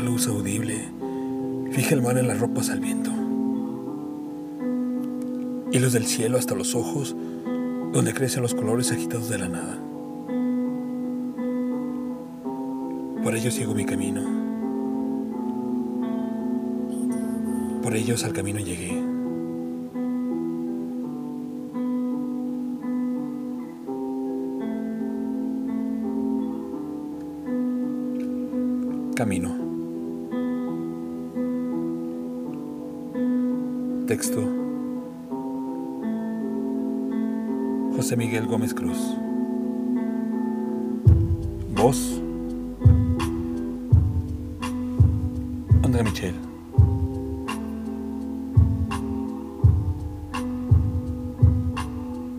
luz audible fija el mar en las ropas al viento. Hilos del cielo hasta los ojos, donde crecen los colores agitados de la nada. Por ello sigo mi camino. Por ellos al camino llegué. Camino. Texto. José Miguel Gómez Cruz. Voz. André Michel.